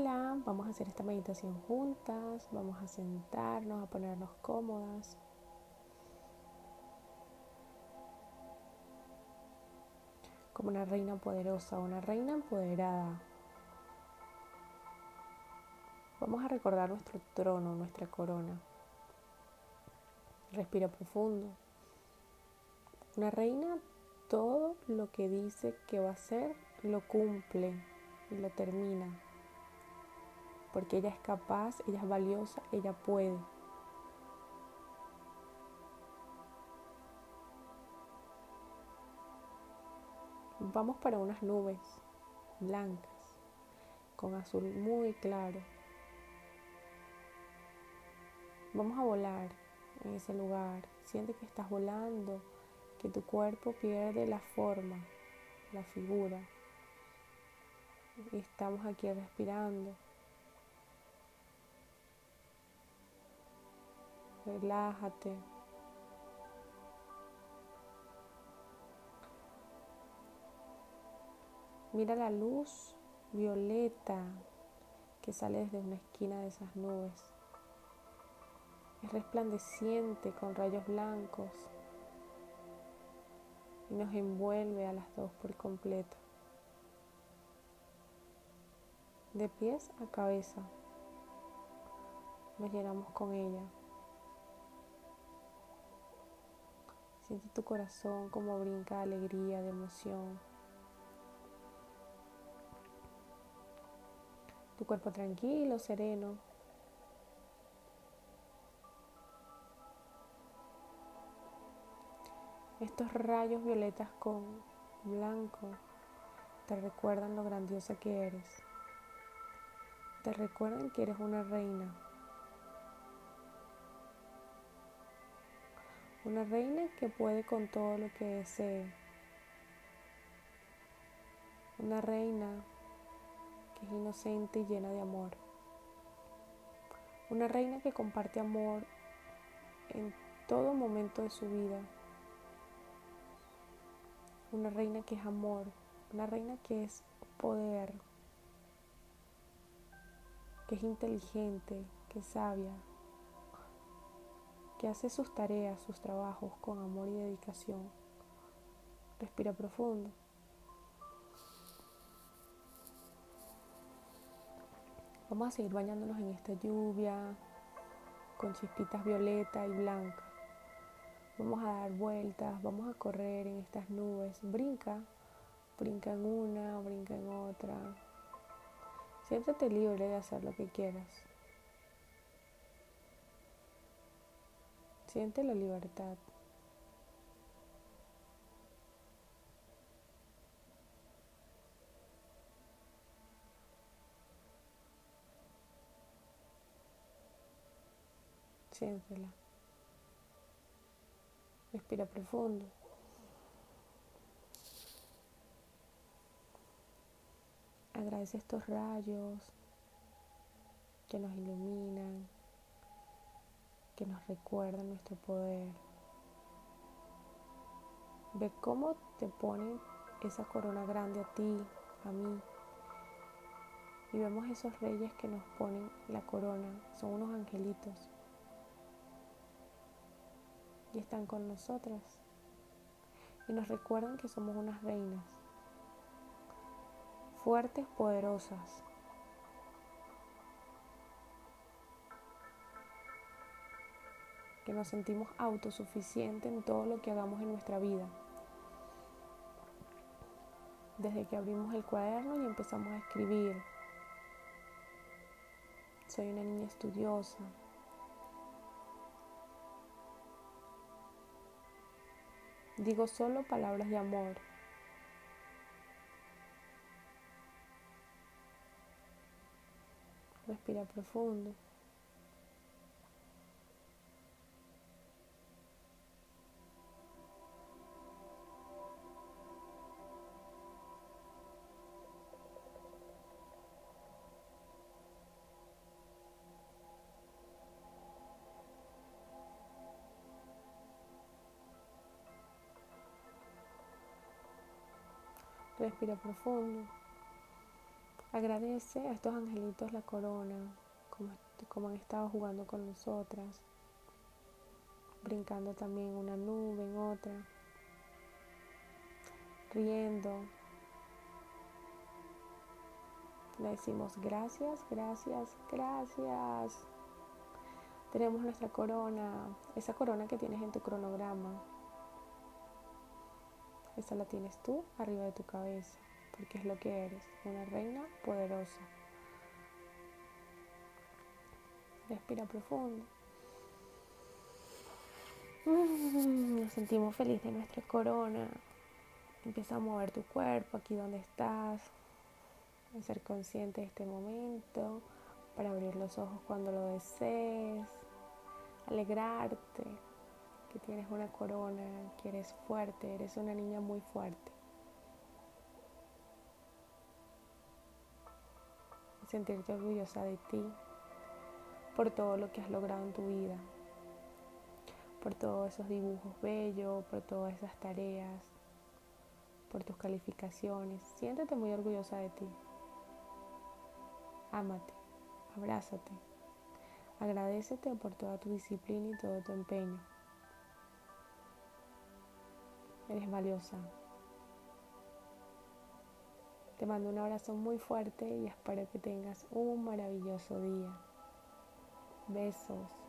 Hola, vamos a hacer esta meditación juntas, vamos a sentarnos, a ponernos cómodas. Como una reina poderosa, una reina empoderada. Vamos a recordar nuestro trono, nuestra corona. Respira profundo. Una reina todo lo que dice que va a hacer lo cumple y lo termina porque ella es capaz, ella es valiosa, ella puede. Vamos para unas nubes blancas con azul muy claro. Vamos a volar en ese lugar. Siente que estás volando, que tu cuerpo pierde la forma, la figura. Estamos aquí respirando. Relájate. Mira la luz violeta que sale desde una esquina de esas nubes. Es resplandeciente con rayos blancos y nos envuelve a las dos por completo. De pies a cabeza nos llenamos con ella. Siente tu corazón como brinca de alegría, de emoción. Tu cuerpo tranquilo, sereno. Estos rayos violetas con blanco te recuerdan lo grandiosa que eres. Te recuerdan que eres una reina Una reina que puede con todo lo que desee. Una reina que es inocente y llena de amor. Una reina que comparte amor en todo momento de su vida. Una reina que es amor. Una reina que es poder. Que es inteligente, que es sabia, que hace sus tareas, sus trabajos con amor y dedicación. Respira profundo. Vamos a seguir bañándonos en esta lluvia con chispitas violeta y blanca. Vamos a dar vueltas, vamos a correr en estas nubes. Brinca, brinca en una, brinca en otra. Siéntate libre de hacer lo que quieras. Siente la libertad. Siéntela. Respira profundo. Agradece estos rayos que nos iluminan que nos recuerda nuestro poder. Ve cómo te ponen esa corona grande a ti, a mí. Y vemos esos reyes que nos ponen la corona. Son unos angelitos. Y están con nosotras. Y nos recuerdan que somos unas reinas. Fuertes, poderosas, que nos sentimos autosuficientes en todo lo que hagamos en nuestra vida. Desde que abrimos el cuaderno y empezamos a escribir. Soy una niña estudiosa. Digo solo palabras de amor. Respira profundo. Respira profundo. Agradece a estos angelitos la corona, como, como han estado jugando con nosotras, brincando también una nube en otra, riendo. Le decimos gracias, gracias, gracias. Tenemos nuestra corona, esa corona que tienes en tu cronograma. Esa la tienes tú arriba de tu cabeza, porque es lo que eres, una reina poderosa. Respira profundo. Mm, nos sentimos felices de nuestra corona. Empieza a mover tu cuerpo aquí donde estás. A ser consciente de este momento para abrir los ojos cuando lo desees, alegrarte que tienes una corona, que eres fuerte, eres una niña muy fuerte. sentirte orgullosa de ti por todo lo que has logrado en tu vida, por todos esos dibujos bellos, por todas esas tareas, por tus calificaciones. Siéntete muy orgullosa de ti. Ámate abrázate. Agradecete por toda tu disciplina y todo tu empeño. Eres valiosa. Te mando un abrazo muy fuerte y espero que tengas un maravilloso día. Besos.